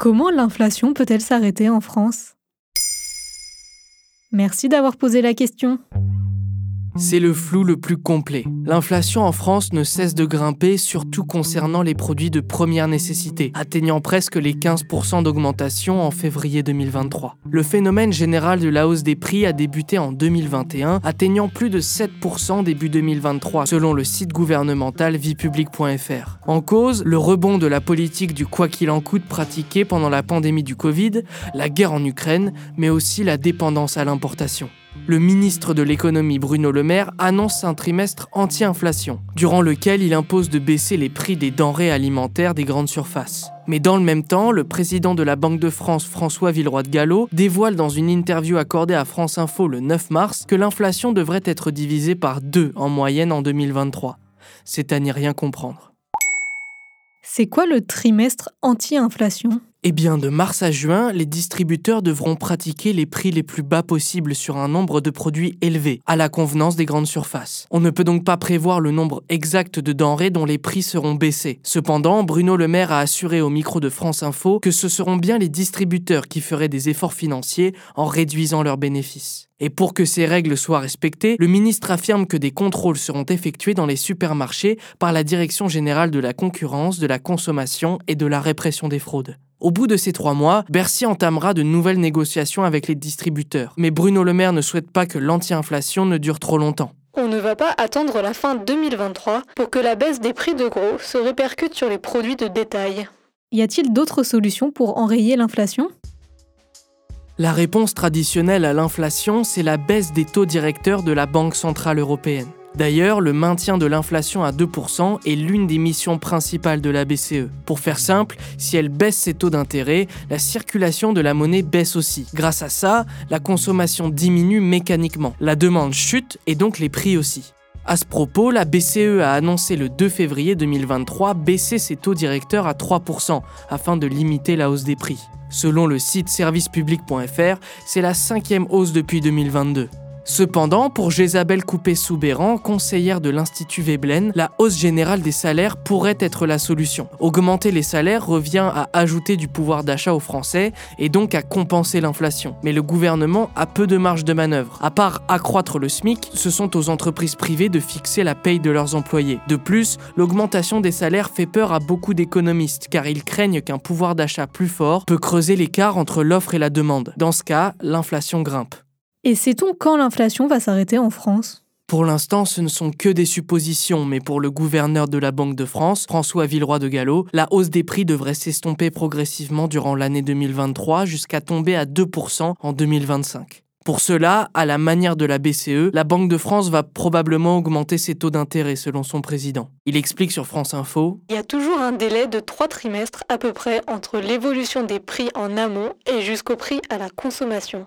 Comment l'inflation peut-elle s'arrêter en France? Merci d'avoir posé la question. C'est le flou le plus complet. L'inflation en France ne cesse de grimper, surtout concernant les produits de première nécessité, atteignant presque les 15% d'augmentation en février 2023. Le phénomène général de la hausse des prix a débuté en 2021, atteignant plus de 7% début 2023, selon le site gouvernemental viepublic.fr. En cause, le rebond de la politique du quoi qu'il en coûte pratiquée pendant la pandémie du Covid, la guerre en Ukraine, mais aussi la dépendance à l'importation le ministre de l'économie Bruno Le Maire annonce un trimestre anti-inflation, durant lequel il impose de baisser les prix des denrées alimentaires des grandes surfaces. Mais dans le même temps, le président de la Banque de France, François Villeroy de Gallo, dévoile dans une interview accordée à France Info le 9 mars que l'inflation devrait être divisée par deux en moyenne en 2023. C'est à n'y rien comprendre. C'est quoi le trimestre anti-inflation? Eh bien, de mars à juin, les distributeurs devront pratiquer les prix les plus bas possibles sur un nombre de produits élevés, à la convenance des grandes surfaces. On ne peut donc pas prévoir le nombre exact de denrées dont les prix seront baissés. Cependant, Bruno Le Maire a assuré au micro de France Info que ce seront bien les distributeurs qui feraient des efforts financiers en réduisant leurs bénéfices. Et pour que ces règles soient respectées, le ministre affirme que des contrôles seront effectués dans les supermarchés par la Direction générale de la concurrence, de la consommation et de la répression des fraudes. Au bout de ces trois mois, Bercy entamera de nouvelles négociations avec les distributeurs. Mais Bruno Le Maire ne souhaite pas que l'anti-inflation ne dure trop longtemps. On ne va pas attendre la fin 2023 pour que la baisse des prix de gros se répercute sur les produits de détail. Y a-t-il d'autres solutions pour enrayer l'inflation? La réponse traditionnelle à l'inflation, c'est la baisse des taux directeurs de la Banque Centrale Européenne. D'ailleurs, le maintien de l'inflation à 2% est l'une des missions principales de la BCE. Pour faire simple, si elle baisse ses taux d'intérêt, la circulation de la monnaie baisse aussi. Grâce à ça, la consommation diminue mécaniquement, la demande chute et donc les prix aussi. À ce propos, la BCE a annoncé le 2 février 2023 baisser ses taux directeurs à 3% afin de limiter la hausse des prix. Selon le site servicepublic.fr, c'est la cinquième hausse depuis 2022. Cependant, pour Jésabelle Coupé-Soubéran, conseillère de l'Institut Veblen, la hausse générale des salaires pourrait être la solution. Augmenter les salaires revient à ajouter du pouvoir d'achat aux Français et donc à compenser l'inflation. Mais le gouvernement a peu de marge de manœuvre. À part accroître le SMIC, ce sont aux entreprises privées de fixer la paye de leurs employés. De plus, l'augmentation des salaires fait peur à beaucoup d'économistes car ils craignent qu'un pouvoir d'achat plus fort peut creuser l'écart entre l'offre et la demande. Dans ce cas, l'inflation grimpe. Et sait-on quand l'inflation va s'arrêter en France? Pour l'instant, ce ne sont que des suppositions, mais pour le gouverneur de la Banque de France, François Villeroy de Gallo, la hausse des prix devrait s'estomper progressivement durant l'année 2023 jusqu'à tomber à 2% en 2025. Pour cela, à la manière de la BCE, la Banque de France va probablement augmenter ses taux d'intérêt selon son président. Il explique sur France Info Il y a toujours un délai de trois trimestres à peu près entre l'évolution des prix en amont et jusqu'au prix à la consommation.